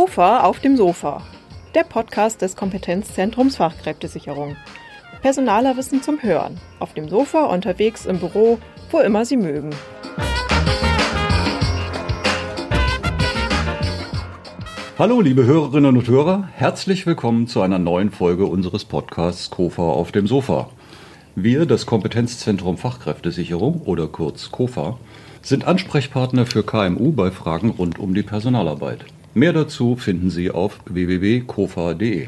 KOFA auf dem Sofa, der Podcast des Kompetenzzentrums Fachkräftesicherung. Personaler Wissen zum Hören, auf dem Sofa, unterwegs, im Büro, wo immer Sie mögen. Hallo, liebe Hörerinnen und Hörer, herzlich willkommen zu einer neuen Folge unseres Podcasts KOFA auf dem Sofa. Wir, das Kompetenzzentrum Fachkräftesicherung oder kurz KOFA, sind Ansprechpartner für KMU bei Fragen rund um die Personalarbeit. Mehr dazu finden Sie auf www.kofa.de.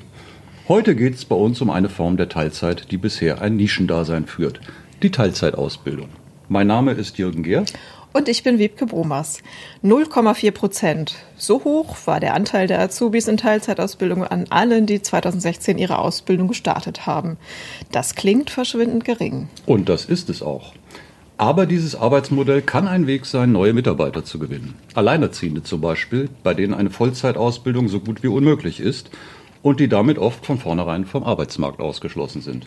Heute geht es bei uns um eine Form der Teilzeit, die bisher ein Nischendasein führt, die Teilzeitausbildung. Mein Name ist Jürgen Gehr. Und ich bin Wiebke Bromas. 0,4 Prozent. So hoch war der Anteil der Azubis in Teilzeitausbildung an allen, die 2016 ihre Ausbildung gestartet haben. Das klingt verschwindend gering. Und das ist es auch. Aber dieses Arbeitsmodell kann ein Weg sein, neue Mitarbeiter zu gewinnen. Alleinerziehende zum Beispiel, bei denen eine Vollzeitausbildung so gut wie unmöglich ist und die damit oft von vornherein vom Arbeitsmarkt ausgeschlossen sind.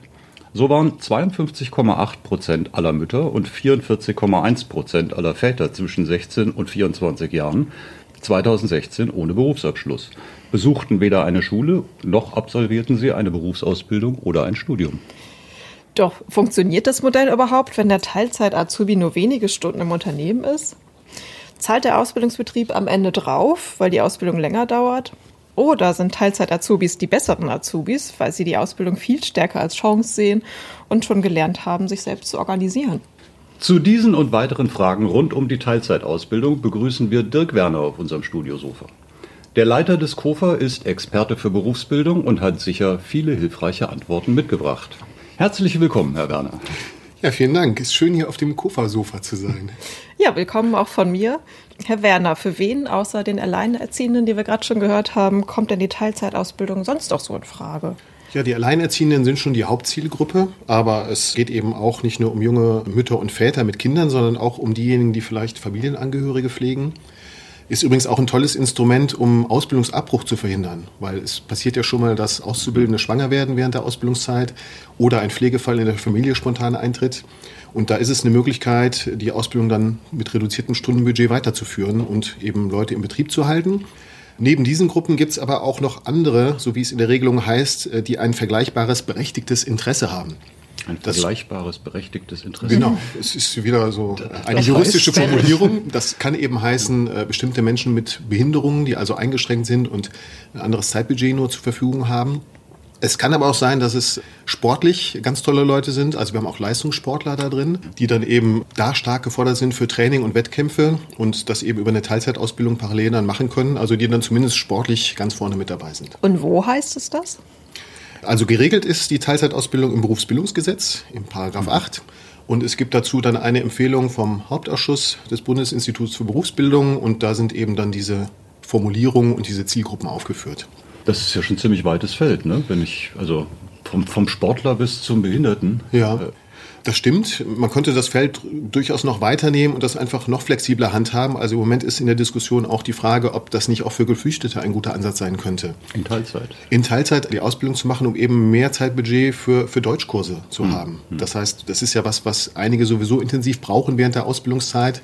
So waren 52,8 Prozent aller Mütter und 44,1 Prozent aller Väter zwischen 16 und 24 Jahren 2016 ohne Berufsabschluss, besuchten weder eine Schule noch absolvierten sie eine Berufsausbildung oder ein Studium. Doch funktioniert das Modell überhaupt, wenn der Teilzeit-Azubi nur wenige Stunden im Unternehmen ist? Zahlt der Ausbildungsbetrieb am Ende drauf, weil die Ausbildung länger dauert? Oder sind Teilzeit-Azubis die besseren Azubis, weil sie die Ausbildung viel stärker als Chance sehen und schon gelernt haben, sich selbst zu organisieren? Zu diesen und weiteren Fragen rund um die Teilzeitausbildung begrüßen wir Dirk Werner auf unserem Studiosofa. Der Leiter des KOFA ist Experte für Berufsbildung und hat sicher viele hilfreiche Antworten mitgebracht. Herzlich willkommen, Herr Werner. Ja, vielen Dank. Ist schön, hier auf dem Kofa-Sofa zu sein. Ja, willkommen auch von mir. Herr Werner, für wen außer den Alleinerziehenden, die wir gerade schon gehört haben, kommt denn die Teilzeitausbildung sonst doch so in Frage? Ja, die Alleinerziehenden sind schon die Hauptzielgruppe, aber es geht eben auch nicht nur um junge Mütter und Väter mit Kindern, sondern auch um diejenigen, die vielleicht Familienangehörige pflegen. Ist übrigens auch ein tolles Instrument, um Ausbildungsabbruch zu verhindern, weil es passiert ja schon mal, dass Auszubildende schwanger werden während der Ausbildungszeit oder ein Pflegefall in der Familie spontan eintritt. Und da ist es eine Möglichkeit, die Ausbildung dann mit reduziertem Stundenbudget weiterzuführen und eben Leute im Betrieb zu halten. Neben diesen Gruppen gibt es aber auch noch andere, so wie es in der Regelung heißt, äh, die ein vergleichbares berechtigtes Interesse haben. Ein vergleichbares, berechtigtes Interesse. Genau, es ist wieder so eine das juristische Formulierung. Das kann eben heißen, äh, bestimmte Menschen mit Behinderungen, die also eingeschränkt sind und ein anderes Zeitbudget nur zur Verfügung haben. Es kann aber auch sein, dass es sportlich ganz tolle Leute sind. Also wir haben auch Leistungssportler da drin, die dann eben da stark gefordert sind für Training und Wettkämpfe und das eben über eine Teilzeitausbildung parallel dann machen können. Also die dann zumindest sportlich ganz vorne mit dabei sind. Und wo heißt es das? Also geregelt ist die Teilzeitausbildung im Berufsbildungsgesetz, im Paragraph 8. Und es gibt dazu dann eine Empfehlung vom Hauptausschuss des Bundesinstituts für Berufsbildung und da sind eben dann diese Formulierungen und diese Zielgruppen aufgeführt. Das ist ja schon ein ziemlich weites Feld, ne? Wenn ich, also vom, vom Sportler bis zum Behinderten. Ja. Das stimmt. Man könnte das Feld durchaus noch weiternehmen und das einfach noch flexibler handhaben. Also im Moment ist in der Diskussion auch die Frage, ob das nicht auch für Geflüchtete ein guter Ansatz sein könnte. In Teilzeit. In Teilzeit die Ausbildung zu machen, um eben mehr Zeitbudget für, für Deutschkurse zu mhm. haben. Hm. Das heißt, das ist ja was, was einige sowieso intensiv brauchen während der Ausbildungszeit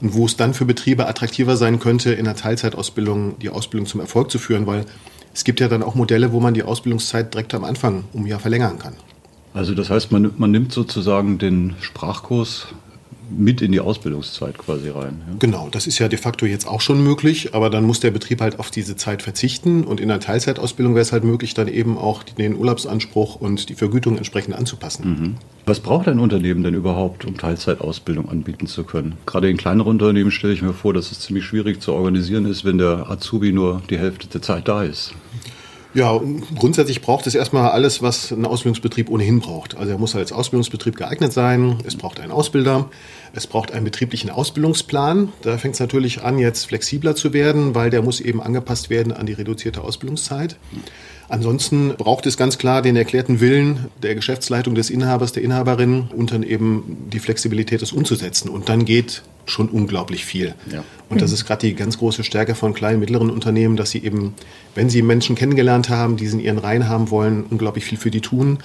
und wo es dann für Betriebe attraktiver sein könnte, in der Teilzeitausbildung die Ausbildung zum Erfolg zu führen, weil es gibt ja dann auch Modelle, wo man die Ausbildungszeit direkt am Anfang um ein Jahr verlängern kann. Also das heißt, man, man nimmt sozusagen den Sprachkurs mit in die Ausbildungszeit quasi rein. Ja? Genau, das ist ja de facto jetzt auch schon möglich, aber dann muss der Betrieb halt auf diese Zeit verzichten und in der Teilzeitausbildung wäre es halt möglich, dann eben auch den Urlaubsanspruch und die Vergütung entsprechend anzupassen. Mhm. Was braucht ein Unternehmen denn überhaupt, um Teilzeitausbildung anbieten zu können? Gerade in kleineren Unternehmen stelle ich mir vor, dass es ziemlich schwierig zu organisieren ist, wenn der Azubi nur die Hälfte der Zeit da ist. Ja, grundsätzlich braucht es erstmal alles, was ein Ausbildungsbetrieb ohnehin braucht. Also er muss als Ausbildungsbetrieb geeignet sein, es braucht einen Ausbilder, es braucht einen betrieblichen Ausbildungsplan. Da fängt es natürlich an, jetzt flexibler zu werden, weil der muss eben angepasst werden an die reduzierte Ausbildungszeit. Ansonsten braucht es ganz klar den erklärten Willen der Geschäftsleitung des Inhabers, der Inhaberin und dann eben die Flexibilität, das umzusetzen. Und dann geht schon unglaublich viel. Ja. Und das ist gerade die ganz große Stärke von kleinen, mittleren Unternehmen, dass sie eben, wenn sie Menschen kennengelernt haben, die sie in ihren Reihen haben wollen, unglaublich viel für die tun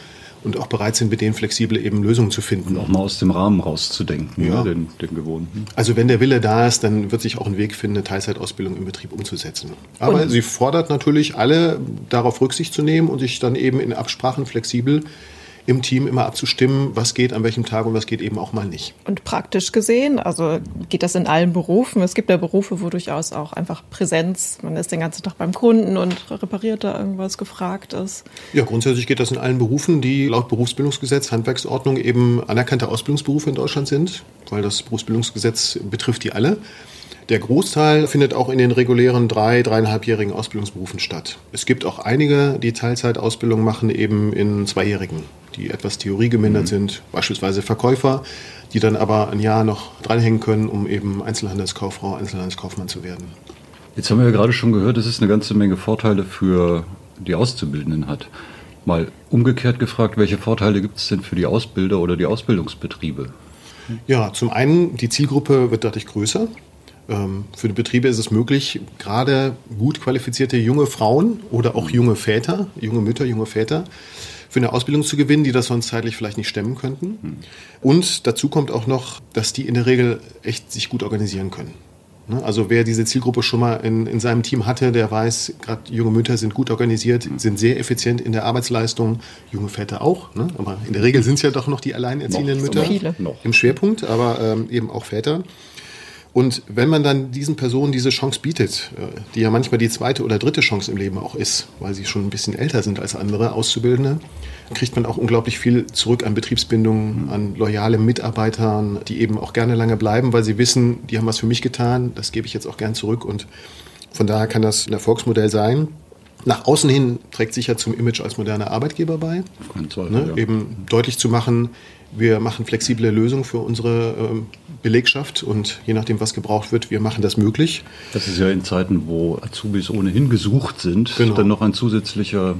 und auch bereit sind, mit denen flexibel eben Lösungen zu finden. Und auch mal aus dem Rahmen rauszudenken, ja. ne, den, den gewohnten. Also wenn der Wille da ist, dann wird sich auch ein Weg finden, eine Teilzeitausbildung im Betrieb umzusetzen. Aber und sie fordert natürlich alle, darauf Rücksicht zu nehmen und sich dann eben in Absprachen flexibel im Team immer abzustimmen, was geht an welchem Tag und was geht eben auch mal nicht. Und praktisch gesehen, also geht das in allen Berufen. Es gibt ja Berufe, wo durchaus auch einfach Präsenz, man ist den ganzen Tag beim Kunden und repariert da irgendwas gefragt ist. Ja, grundsätzlich geht das in allen Berufen, die laut Berufsbildungsgesetz, Handwerksordnung eben anerkannte Ausbildungsberufe in Deutschland sind, weil das Berufsbildungsgesetz betrifft die alle. Der Großteil findet auch in den regulären drei, dreieinhalbjährigen Ausbildungsberufen statt. Es gibt auch einige, die Teilzeitausbildung machen, eben in zweijährigen, die etwas theoriegemindert mhm. sind, beispielsweise Verkäufer, die dann aber ein Jahr noch dranhängen können, um eben Einzelhandelskauffrau, Einzelhandelskaufmann zu werden. Jetzt haben wir ja gerade schon gehört, dass es eine ganze Menge Vorteile für die Auszubildenden hat. Mal umgekehrt gefragt, welche Vorteile gibt es denn für die Ausbilder oder die Ausbildungsbetriebe? Ja, zum einen, die Zielgruppe wird dadurch größer. Ähm, für die Betriebe ist es möglich, gerade gut qualifizierte junge Frauen oder auch junge Väter, junge Mütter, junge Väter, für eine Ausbildung zu gewinnen, die das sonst zeitlich vielleicht nicht stemmen könnten. Und dazu kommt auch noch, dass die in der Regel echt sich gut organisieren können. Ne? Also wer diese Zielgruppe schon mal in, in seinem Team hatte, der weiß, gerade junge Mütter sind gut organisiert, sind sehr effizient in der Arbeitsleistung, junge Väter auch, ne? aber in der Regel sind es ja doch noch die alleinerziehenden Mütter viele. im Schwerpunkt, aber ähm, eben auch Väter. Und wenn man dann diesen Personen diese Chance bietet, äh, die ja manchmal die zweite oder dritte Chance im Leben auch ist, weil sie schon ein bisschen älter sind als andere Auszubildende, kriegt man auch unglaublich viel zurück an Betriebsbindungen, an loyale Mitarbeitern, die eben auch gerne lange bleiben, weil sie wissen, die haben was für mich getan, das gebe ich jetzt auch gern zurück. Und von daher kann das ein Erfolgsmodell sein. Nach außen hin trägt sich ja zum Image als moderner Arbeitgeber bei. Zweifel, ne? ja. Eben deutlich zu machen, wir machen flexible Lösungen für unsere ähm, Belegschaft und je nachdem, was gebraucht wird, wir machen das möglich. Das ist ja in Zeiten, wo Azubis ohnehin gesucht sind, genau. dann noch ein zusätzlicher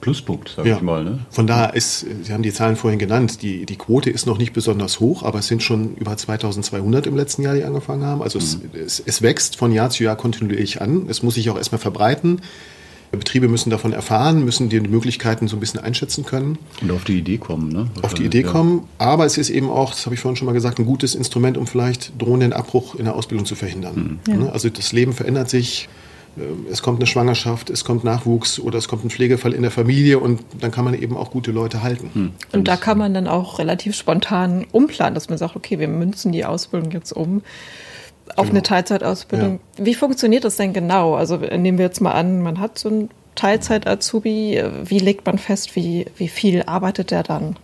Pluspunkt, sage ja. ich mal. Ne? Von daher ist, Sie haben die Zahlen vorhin genannt, die, die Quote ist noch nicht besonders hoch, aber es sind schon über 2200 im letzten Jahr, die angefangen haben. Also mhm. es, es, es wächst von Jahr zu Jahr kontinuierlich an. Es muss sich auch erstmal verbreiten. Betriebe müssen davon erfahren, müssen die Möglichkeiten so ein bisschen einschätzen können. Und auf die Idee kommen, ne? Auf die Idee ja. kommen. Aber es ist eben auch, das habe ich vorhin schon mal gesagt, ein gutes Instrument, um vielleicht drohenden Abbruch in der Ausbildung zu verhindern. Mhm. Ja. Also das Leben verändert sich. Äh, es kommt eine Schwangerschaft, es kommt Nachwuchs oder es kommt ein Pflegefall in der Familie und dann kann man eben auch gute Leute halten. Mhm. Und da kann man dann auch relativ spontan umplanen, dass man sagt, okay, wir münzen die Ausbildung jetzt um auf genau. eine Teilzeitausbildung. Ja. Wie funktioniert das denn genau? Also nehmen wir jetzt mal an, man hat so einen Teilzeit-Azubi. Wie legt man fest, wie, wie viel arbeitet der dann?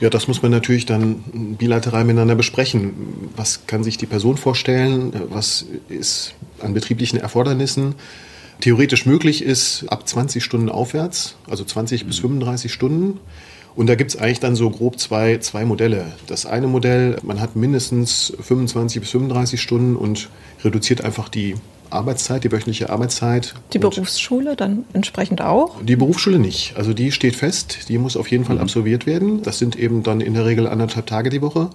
Ja, das muss man natürlich dann bilateral miteinander besprechen. Was kann sich die Person vorstellen? Was ist an betrieblichen Erfordernissen? Theoretisch möglich ist ab 20 Stunden aufwärts, also 20 mhm. bis 35 Stunden. Und da gibt es eigentlich dann so grob zwei, zwei Modelle. Das eine Modell, man hat mindestens 25 bis 35 Stunden und reduziert einfach die Arbeitszeit, die wöchentliche Arbeitszeit. Die Berufsschule dann entsprechend auch? Die Berufsschule nicht. Also die steht fest, die muss auf jeden Fall mhm. absolviert werden. Das sind eben dann in der Regel anderthalb Tage die Woche.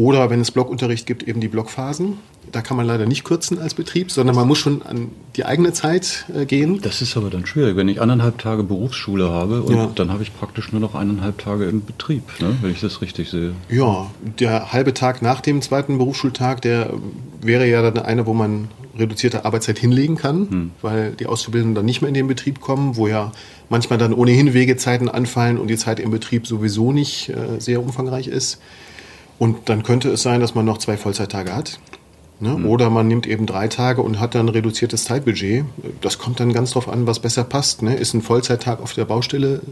Oder wenn es Blockunterricht gibt, eben die Blockphasen. Da kann man leider nicht kürzen als Betrieb, sondern man muss schon an die eigene Zeit äh, gehen. Das ist aber dann schwierig, wenn ich anderthalb Tage Berufsschule habe und ja. dann habe ich praktisch nur noch eineinhalb Tage im Betrieb, ne, wenn ich das richtig sehe. Ja, der halbe Tag nach dem zweiten Berufsschultag, der wäre ja dann einer, wo man reduzierte Arbeitszeit hinlegen kann, hm. weil die Auszubildenden dann nicht mehr in den Betrieb kommen, wo ja manchmal dann ohnehin Wegezeiten anfallen und die Zeit im Betrieb sowieso nicht äh, sehr umfangreich ist. Und dann könnte es sein, dass man noch zwei Vollzeittage hat. Ne? Mhm. Oder man nimmt eben drei Tage und hat dann ein reduziertes Zeitbudget. Das kommt dann ganz drauf an, was besser passt. Ne? Ist ein Vollzeittag auf der Baustelle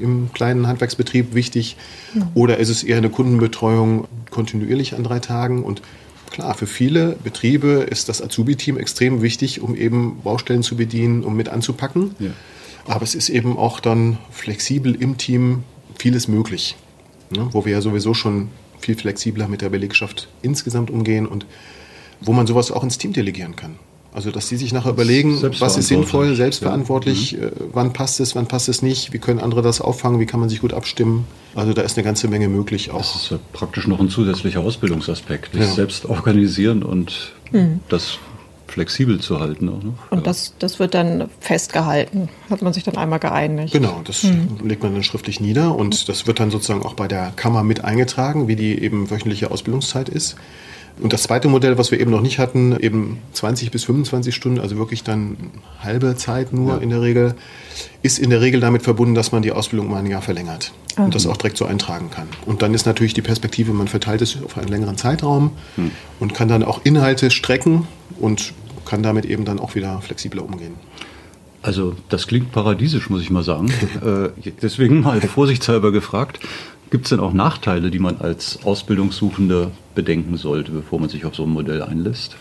äh, im kleinen Handwerksbetrieb wichtig? Mhm. Oder ist es eher eine Kundenbetreuung kontinuierlich an drei Tagen? Und klar, für viele Betriebe ist das Azubi-Team extrem wichtig, um eben Baustellen zu bedienen, um mit anzupacken. Ja. Aber es ist eben auch dann flexibel im Team vieles möglich. Ne? Wo wir ja sowieso schon viel flexibler mit der Belegschaft insgesamt umgehen und wo man sowas auch ins Team delegieren kann. Also, dass die sich nachher überlegen, was ist sinnvoll, selbstverantwortlich, ja. mhm. Äh, wann passt es, wann passt es nicht, wie können andere das auffangen, wie kann man sich gut abstimmen. Also, da ist eine ganze Menge möglich auch. Das ist ja praktisch noch ein zusätzlicher Ausbildungsaspekt. Sich ja. selbst organisieren und mhm. das flexibel zu halten. Auch, ne? Und ja. das, das wird dann festgehalten, hat man sich dann einmal geeinigt. Genau, das hm. legt man dann schriftlich nieder und das wird dann sozusagen auch bei der Kammer mit eingetragen, wie die eben wöchentliche Ausbildungszeit ist. Und das zweite Modell, was wir eben noch nicht hatten, eben 20 bis 25 Stunden, also wirklich dann halbe Zeit nur ja. in der Regel, ist in der Regel damit verbunden, dass man die Ausbildung um ein Jahr verlängert mhm. und das auch direkt so eintragen kann. Und dann ist natürlich die Perspektive, man verteilt es auf einen längeren Zeitraum mhm. und kann dann auch Inhalte strecken und kann damit eben dann auch wieder flexibler umgehen. Also das klingt paradiesisch, muss ich mal sagen. äh, deswegen mal vorsichtshalber gefragt, Gibt es denn auch Nachteile, die man als Ausbildungssuchende bedenken sollte, bevor man sich auf so ein Modell einlässt?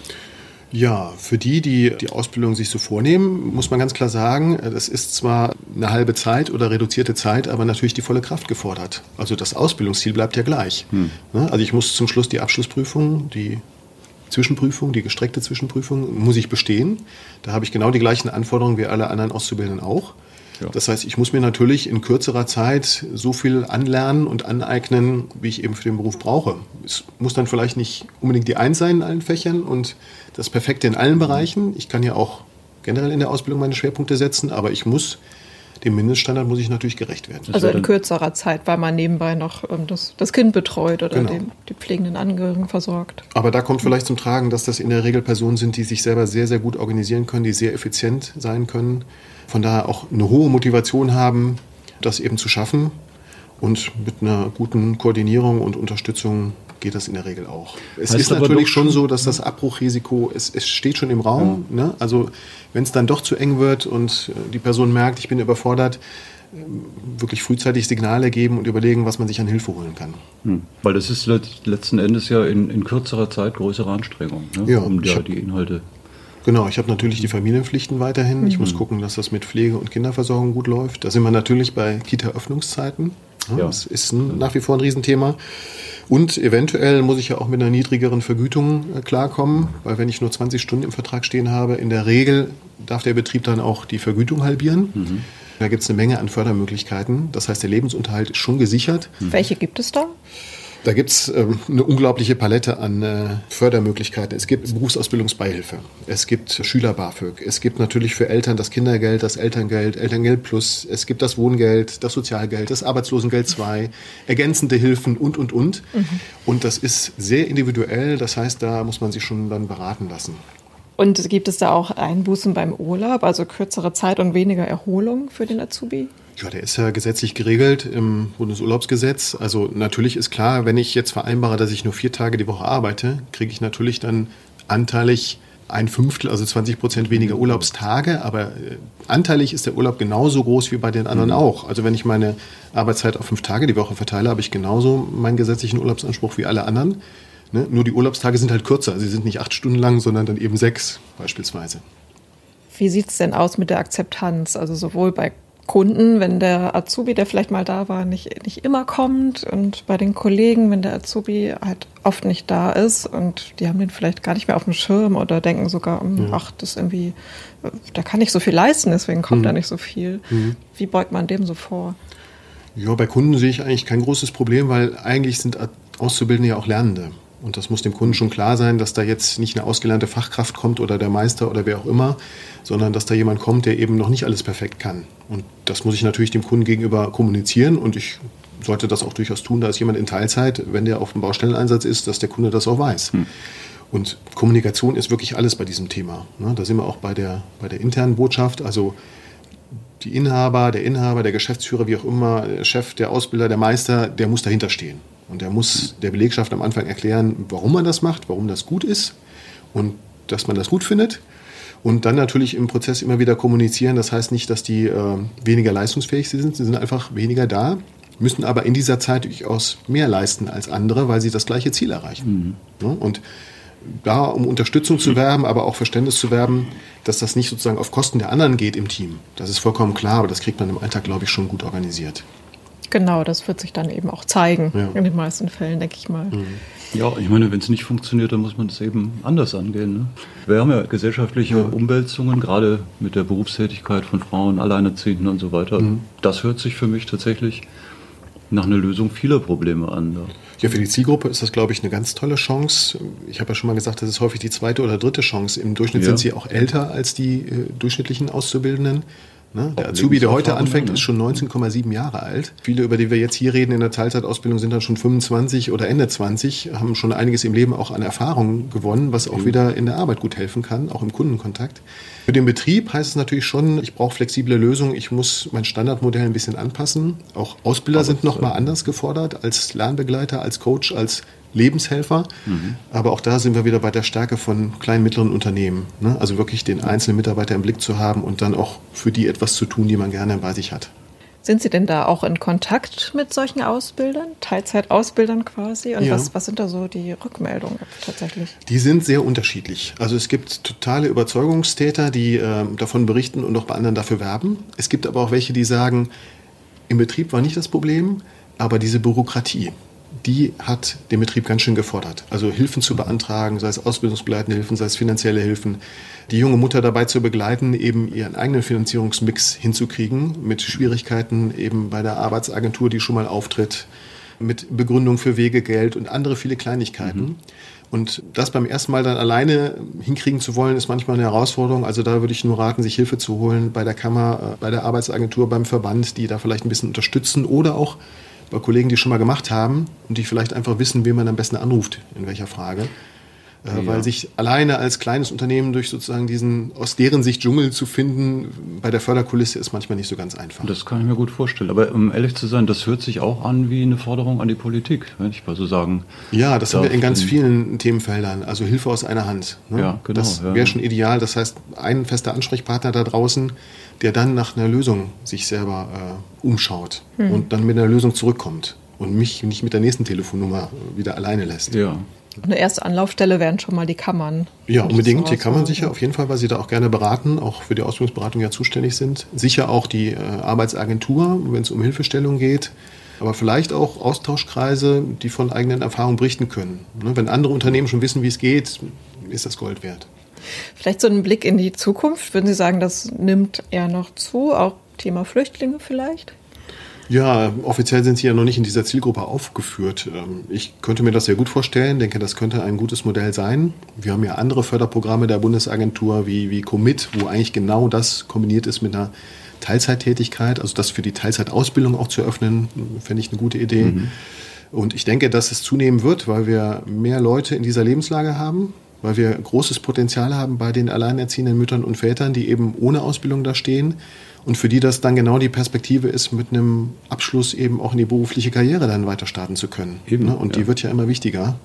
Ja, für die, die die Ausbildung sich so vornehmen, muss man ganz klar sagen, das ist zwar eine halbe Zeit oder reduzierte Zeit, aber natürlich die volle Kraft gefordert. Also das Ausbildungsziel bleibt ja gleich. Hm. Ne? Also ich muss zum Schluss die Abschlussprüfung, die Zwischenprüfung, die gestreckte Zwischenprüfung, muss ich bestehen. Da habe ich genau die gleichen Anforderungen wie alle anderen Auszubildenden auch. Ja. Das heißt, ich muss mir natürlich in kürzerer Zeit so viel anlernen und aneignen, wie ich eben für den Beruf brauche. Es muss dann vielleicht nicht unbedingt die Eins sein in allen Fächern und das Perfekte in allen Bereichen. Ich kann ja auch generell in der Ausbildung meine Schwerpunkte setzen, aber ich muss dem Mindeststandard muss ich natürlich gerecht werden. Also in kürzerer Zeit, weil man nebenbei noch ähm, das, das, Kind betreut oder genau. den, die pflegenden Angehörigen versorgt. Aber da kommt vielleicht zum Tragen, dass das in der Regel Personen sind, die sich selber sehr, sehr gut organisieren können, die sehr effizient sein können von daher auch eine hohe Motivation haben, das eben zu schaffen. Und mit einer guten Koordinierung und Unterstützung geht das in der Regel auch. Es heißt ist natürlich schon so, dass das Abbruchrisiko, es, es steht schon im Raum. Ja. Ne? Also wenn es dann doch zu eng wird und äh, die Person merkt, ich bin überfordert, ähm, wirklich frühzeitig Signale geben und überlegen, was man sich an Hilfe holen kann. Hm. Weil das ist letzten Endes ja in, in kürzerer Zeit größere Anstrengung, ne? ja, um ja, die Inhalte Genau, ich habe natürlich die Familienpflichten weiterhin. Mhm. Ich muss gucken, dass das mit Pflege und Kinderversorgung gut läuft. Da sind wir natürlich bei Kita-Öffnungszeiten. Ja, Das ist ein, nach wie vor ein Riesenthema. Und eventuell muss ich ja auch mit einer niedrigeren Vergütung äh, klarkommen, weil wenn ich nur 20 Stunden im Vertrag stehen habe, in der Regel darf der Betrieb dann auch die Vergütung halbieren. Mhm. Da gibt es eine Menge an Fördermöglichkeiten. Das heißt, der Lebensunterhalt ist schon gesichert. Welche gibt es da? Da gibt es ähm, eine unglaubliche Palette an äh, Fördermöglichkeiten. Es gibt Berufsausbildungsbeihilfe, es gibt Schüler-BAföG, es gibt natürlich für Eltern das Kindergeld, das Elterngeld, Elterngeld Plus, es gibt das Wohngeld, das Sozialgeld, das Arbeitslosengeld 2, ergänzende Hilfen und, und, und. Mhm. Und das ist sehr individuell, das heißt, da muss man sich schon dann beraten lassen. Und gibt es da auch Einbußen beim Urlaub, also kürzere Zeit und weniger Erholung für den Azubi? Ja, der ist ja gesetzlich geregelt im Bundesurlaubsgesetz. Also natürlich ist klar, wenn ich jetzt vereinbare, dass ich nur vier Tage die Woche arbeite, kriege ich natürlich dann anteilig ein Fünftel, also 20 Prozent weniger Urlaubstage, aber äh, anteilig ist der Urlaub genauso groß wie bei den anderen mhm. auch. Also wenn ich meine Arbeitszeit auf fünf Tage die Woche verteile, habe ich genauso meinen gesetzlichen Urlaubsanspruch wie alle anderen. Ne? Nur die Urlaubstage sind halt kürzer. Sie sind nicht acht Stunden lang, sondern dann eben sechs beispielsweise. Wie sieht es denn aus mit der Akzeptanz? Also sowohl bei Kunden, wenn der Azubi, der vielleicht mal da war, nicht, nicht immer kommt und bei den Kollegen, wenn der Azubi halt oft nicht da ist und die haben den vielleicht gar nicht mehr auf dem Schirm oder denken sogar, hm, ach, das irgendwie, da kann ich so viel leisten, deswegen kommt mhm. da nicht so viel. Mhm. Wie beugt man dem so vor? Ja, bei Kunden sehe ich eigentlich kein großes Problem, weil eigentlich sind Auszubildende ja auch Lernende. Und das muss dem Kunden schon klar sein, dass da jetzt nicht eine ausgelernte Fachkraft kommt oder der Meister oder wer auch immer, sondern dass da jemand kommt, der eben noch nicht alles perfekt kann. Und das muss ich natürlich dem Kunden gegenüber kommunizieren und ich sollte das auch durchaus tun. Da ist jemand in Teilzeit, wenn der auf dem Baustelleneinsatz ist, dass der Kunde das auch weiß. Hm. Und Kommunikation ist wirklich alles bei diesem Thema. Ne? Da sind wir auch bei der, bei der internen Botschaft. Also die Inhaber, der Inhaber, der Geschäftsführer, wie auch immer, der Chef, der Ausbilder, der Meister, der muss dahinter stehen. Und er muss der Belegschaft am Anfang erklären, warum man das macht, warum das gut ist und dass man das gut findet. Und dann natürlich im Prozess immer wieder kommunizieren. Das heißt nicht, dass die äh, weniger leistungsfähig sind. Sie sind einfach weniger da, müssen aber in dieser Zeit durchaus mehr leisten als andere, weil sie das gleiche Ziel erreichen. Mhm. Ja, und da, um Unterstützung zu werben, aber auch Verständnis zu werben, dass das nicht sozusagen auf Kosten der anderen geht im Team. Das ist vollkommen klar, aber das kriegt man im Alltag, glaube ich, schon gut organisiert. Genau, das wird sich dann eben auch zeigen, ja. in den meisten Fällen, denke ich mal. Mhm. Ja, ich meine, wenn es nicht funktioniert, dann muss man es eben anders angehen. Ne? Wir haben ja gesellschaftliche ja. Umwälzungen, gerade mit der Berufstätigkeit von Frauen, Alleinerziehenden und so weiter. Mhm. Das hört sich für mich tatsächlich nach einer Lösung vieler Probleme an. Ja, für die Zielgruppe ist das, glaube ich, eine ganz tolle Chance. Ich habe ja schon mal gesagt, das ist häufig die zweite oder dritte Chance. Im Durchschnitt ja. sind sie auch älter als die äh, durchschnittlichen Auszubildenden. Ne? Der Azubi, der heute anfängt, ne? ist schon 19,7 Jahre alt. Viele, über die wir jetzt hier reden in der Teilzeitausbildung, sind dann schon 25 oder Ende 20, haben schon einiges im Leben auch an Erfahrung gewonnen, was auch mhm. wieder in der Arbeit gut helfen kann, auch im Kundenkontakt. Für den Betrieb heißt es natürlich schon, ich brauche flexible Lösungen, ich muss mein Standardmodell ein bisschen anpassen. Auch Ausbilder Aber sind nochmal anders gefordert als Lernbegleiter, als Coach, als Lebenshelfer. Mhm. Aber auch da sind wir wieder bei der Stärke von kleinen, mittleren Unternehmen. Ne? Also wirklich den einzelnen Mitarbeiter im Blick zu haben und dann auch für die etwas zu tun, die man gerne bei sich hat. Sind Sie denn da auch in Kontakt mit solchen Ausbildern, Teilzeitausbildern quasi? Und ja. was, was sind da so die Rückmeldungen tatsächlich? Die sind sehr unterschiedlich. Also es gibt totale Überzeugungstäter, die äh, davon berichten und auch bei anderen dafür werben. Es gibt aber auch welche, die sagen, im Betrieb war nicht das Problem, aber diese Bürokratie die hat den Betrieb ganz schön gefordert. Also Hilfen zu beantragen, sei es ausbildungsbegleitende Hilfen, sei es finanzielle Hilfen, die junge Mutter dabei zu begleiten, eben ihren eigenen Finanzierungsmix hinzukriegen, mit Schwierigkeiten eben bei der Arbeitsagentur, die schon mal auftritt, mit Begründung für Wegegeld und andere viele Kleinigkeiten. Mhm. Und das beim ersten Mal dann alleine hinkriegen zu wollen, ist manchmal eine Herausforderung. Also da würde ich nur raten, sich Hilfe zu holen bei der Kammer, äh, bei der Arbeitsagentur, beim Verband, die da vielleicht ein bisschen unterstützen oder auch bei Kollegen, die schon mal gemacht haben und die vielleicht einfach wissen, wen man am besten anruft, in welcher Frage. Äh, ja. Weil sich alleine als kleines Unternehmen durch sozusagen diesen aus deren Sicht Dschungel zu finden bei der Förderkulisse ist manchmal nicht so ganz einfach. Das kann ich mir gut vorstellen. Aber um ehrlich zu sein, das hört sich auch an wie eine Forderung an die Politik, wenn ich mal so sagen. Ja, das haben wir in ganz vielen Themenfeldern. Also Hilfe aus einer Hand. Ne? Ja, genau. Das wäre ja. schon ideal. Das heißt, ein fester Ansprechpartner da draußen, der dann nach einer Lösung sich selber äh, umschaut hm. und dann mit einer Lösung zurückkommt und mich nicht mit der nächsten Telefonnummer wieder alleine lässt. Ja. Eine erste Anlaufstelle wären schon mal die Kammern. Ja, unbedingt. Die Kammern sicher, auf jeden Fall, weil sie da auch gerne beraten, auch für die Ausbildungsberatung ja zuständig sind. Sicher auch die äh, Arbeitsagentur, wenn es um Hilfestellung geht. Aber vielleicht auch Austauschkreise, die von eigenen Erfahrungen berichten können. Ne, wenn andere Unternehmen schon wissen, wie es geht, ist das Gold wert. Vielleicht so ein Blick in die Zukunft. Würden Sie sagen, das nimmt eher noch zu? Auch Thema Flüchtlinge vielleicht? Ja, offiziell sind sie ja noch nicht in dieser Zielgruppe aufgeführt. Ähm, ich könnte mir das sehr gut vorstellen, denke, das könnte ein gutes Modell sein. Wir haben ja andere Förderprogramme der Bundesagentur wie, wie Commit, wo eigentlich genau das kombiniert ist mit einer Teilzeittätigkeit, also das für die Teilzeitausbildung auch zu öffnen, fände ich eine gute Idee. Mhm. Und ich denke, dass es zunehmen wird, weil wir mehr Leute in dieser Lebenslage haben, weil wir großes Potenzial haben bei den alleinerziehenden Müttern und Vätern, die eben ohne Ausbildung da stehen und für die das dann genau die Perspektive ist, mit einem Abschluss eben auch in die berufliche Karriere dann weiter starten zu können. Eben, ne? Und ja. die wird ja immer wichtiger.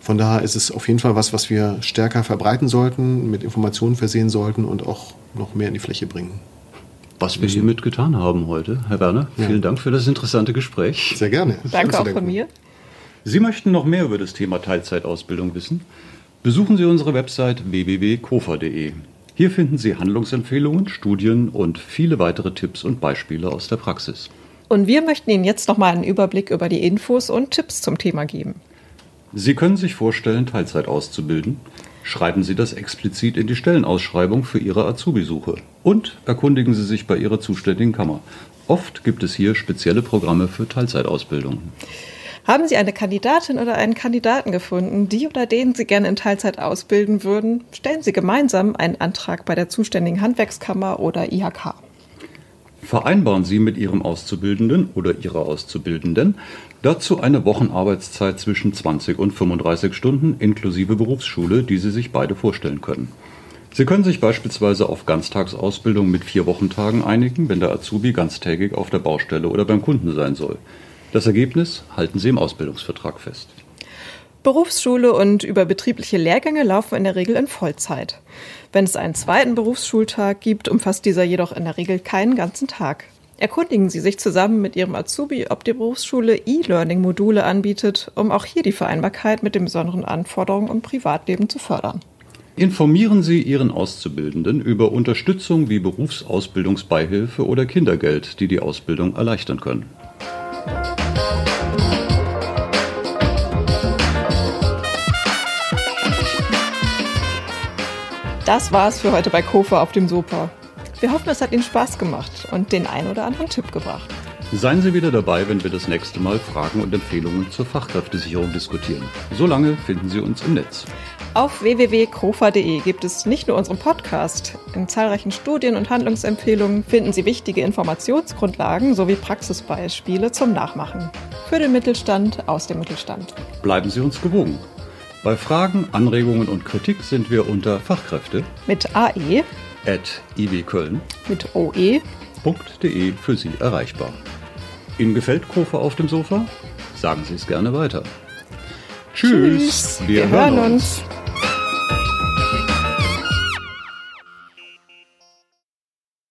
Von daher ist es auf jeden Fall was, was wir stärker verbreiten sollten, mit Informationen versehen sollten und auch noch mehr in die Fläche bringen. Was wir hiermit getan haben heute, Herr Werner. Ja. Vielen Dank für das interessante Gespräch. Sehr gerne. Danke auch von mir. Sie möchten noch mehr über das Thema Teilzeitausbildung wissen? Besuchen Sie unsere Website www.kofa.de. Hier finden Sie Handlungsempfehlungen, Studien und viele weitere Tipps und Beispiele aus der Praxis. Und wir möchten Ihnen jetzt noch mal einen Überblick über die Infos und Tipps zum Thema geben. Sie können sich vorstellen, Teilzeit auszubilden. Schreiben Sie das explizit in die Stellenausschreibung für Ihre Azubi-Suche und erkundigen Sie sich bei Ihrer zuständigen Kammer. Oft gibt es hier spezielle Programme für Teilzeitausbildung. Haben Sie eine Kandidatin oder einen Kandidaten gefunden, die oder den Sie gerne in Teilzeit ausbilden würden? Stellen Sie gemeinsam einen Antrag bei der zuständigen Handwerkskammer oder IHK. Vereinbaren Sie mit Ihrem Auszubildenden oder Ihrer Auszubildenden dazu eine Wochenarbeitszeit zwischen 20 und 35 Stunden inklusive Berufsschule, die Sie sich beide vorstellen können. Sie können sich beispielsweise auf Ganztagsausbildung mit vier Wochentagen einigen, wenn der Azubi ganztägig auf der Baustelle oder beim Kunden sein soll. Das Ergebnis halten Sie im Ausbildungsvertrag fest. Berufsschule und überbetriebliche Lehrgänge laufen in der Regel in Vollzeit. Wenn es einen zweiten Berufsschultag gibt, umfasst dieser jedoch in der Regel keinen ganzen Tag. Erkundigen Sie sich zusammen mit Ihrem Azubi, ob die Berufsschule E-Learning-Module anbietet, um auch hier die Vereinbarkeit mit den besonderen Anforderungen im Privatleben zu fördern. Informieren Sie Ihren Auszubildenden über Unterstützung wie Berufsausbildungsbeihilfe oder Kindergeld, die die Ausbildung erleichtern können. Das war's für heute bei Kofa auf dem Sofa. Wir hoffen, es hat Ihnen Spaß gemacht und den ein oder anderen Tipp gebracht. Seien Sie wieder dabei, wenn wir das nächste Mal Fragen und Empfehlungen zur Fachkräftesicherung diskutieren. Solange finden Sie uns im Netz. Auf www.krofa.de gibt es nicht nur unseren Podcast. In zahlreichen Studien und Handlungsempfehlungen finden Sie wichtige Informationsgrundlagen sowie Praxisbeispiele zum Nachmachen. Für den Mittelstand aus dem Mittelstand. Bleiben Sie uns gewogen. Bei Fragen, Anregungen und Kritik sind wir unter Fachkräfte Mit AE, at iwköln.de mit OE. für Sie erreichbar. Ihnen gefällt Kofa auf dem Sofa? Sagen Sie es gerne weiter. Tschüss. Wir, hören uns.